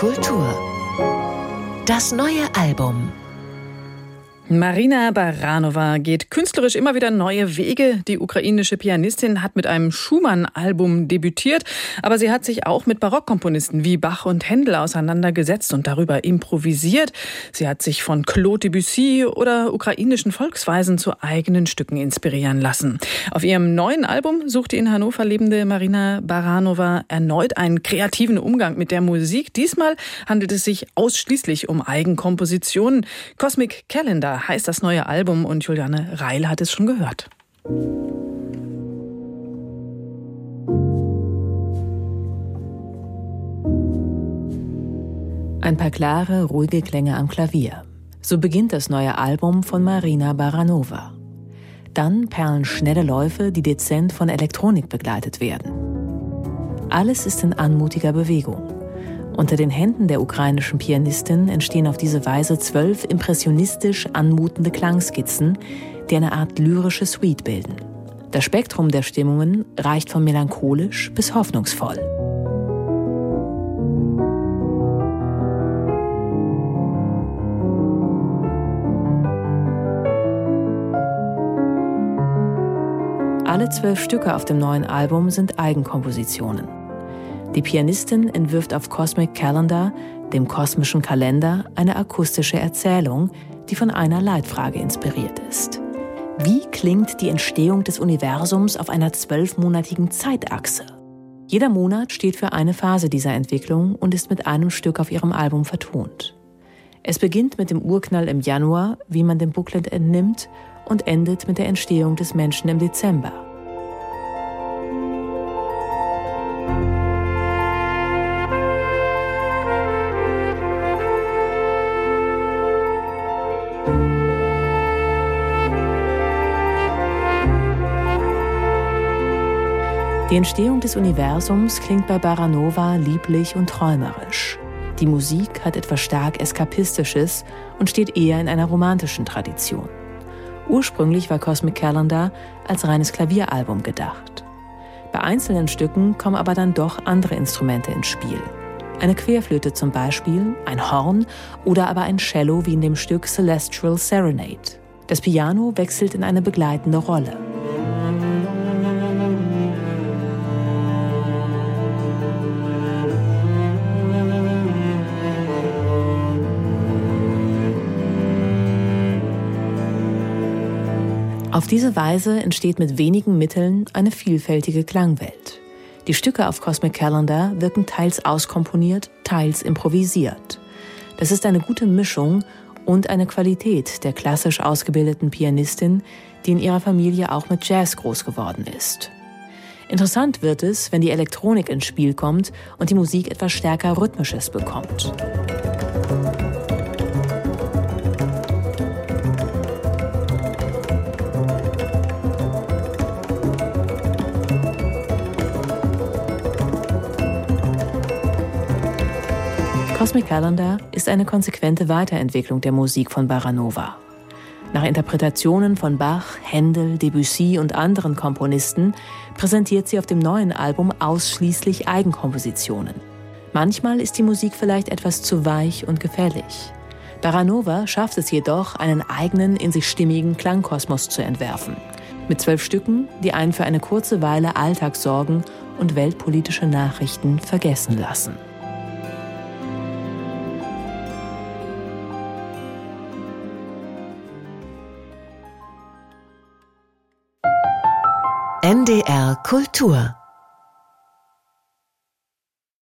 Kultur. Das neue Album. Marina Baranova geht künstlerisch immer wieder neue Wege. Die ukrainische Pianistin hat mit einem Schumann-Album debütiert, aber sie hat sich auch mit Barockkomponisten wie Bach und Händel auseinandergesetzt und darüber improvisiert. Sie hat sich von Claude Debussy oder ukrainischen Volksweisen zu eigenen Stücken inspirieren lassen. Auf ihrem neuen Album sucht die in Hannover lebende Marina Baranova erneut einen kreativen Umgang mit der Musik. Diesmal handelt es sich ausschließlich um Eigenkompositionen. Cosmic Calendar heißt das neue Album und Juliane Reil hat es schon gehört. Ein paar klare, ruhige Klänge am Klavier. So beginnt das neue Album von Marina Baranova. Dann perlen schnelle Läufe, die dezent von Elektronik begleitet werden. Alles ist in anmutiger Bewegung. Unter den Händen der ukrainischen Pianistin entstehen auf diese Weise zwölf impressionistisch anmutende Klangskizzen, die eine Art lyrische Suite bilden. Das Spektrum der Stimmungen reicht von melancholisch bis hoffnungsvoll. Alle zwölf Stücke auf dem neuen Album sind Eigenkompositionen. Die Pianistin entwirft auf Cosmic Calendar, dem kosmischen Kalender, eine akustische Erzählung, die von einer Leitfrage inspiriert ist. Wie klingt die Entstehung des Universums auf einer zwölfmonatigen Zeitachse? Jeder Monat steht für eine Phase dieser Entwicklung und ist mit einem Stück auf ihrem Album vertont. Es beginnt mit dem Urknall im Januar, wie man dem Booklet entnimmt, und endet mit der Entstehung des Menschen im Dezember. Die Entstehung des Universums klingt bei Baranova lieblich und träumerisch. Die Musik hat etwas stark Eskapistisches und steht eher in einer romantischen Tradition. Ursprünglich war Cosmic Calendar als reines Klavieralbum gedacht. Bei einzelnen Stücken kommen aber dann doch andere Instrumente ins Spiel. Eine Querflöte zum Beispiel, ein Horn oder aber ein Cello wie in dem Stück Celestial Serenade. Das Piano wechselt in eine begleitende Rolle. Auf diese Weise entsteht mit wenigen Mitteln eine vielfältige Klangwelt. Die Stücke auf Cosmic Calendar wirken teils auskomponiert, teils improvisiert. Das ist eine gute Mischung und eine Qualität der klassisch ausgebildeten Pianistin, die in ihrer Familie auch mit Jazz groß geworden ist. Interessant wird es, wenn die Elektronik ins Spiel kommt und die Musik etwas stärker Rhythmisches bekommt. Cosmic Calendar ist eine konsequente Weiterentwicklung der Musik von Baranova. Nach Interpretationen von Bach, Händel, Debussy und anderen Komponisten präsentiert sie auf dem neuen Album ausschließlich Eigenkompositionen. Manchmal ist die Musik vielleicht etwas zu weich und gefällig. Baranova schafft es jedoch, einen eigenen, in sich stimmigen Klangkosmos zu entwerfen. Mit zwölf Stücken, die einen für eine kurze Weile Alltagssorgen und weltpolitische Nachrichten vergessen lassen. NDR Kultur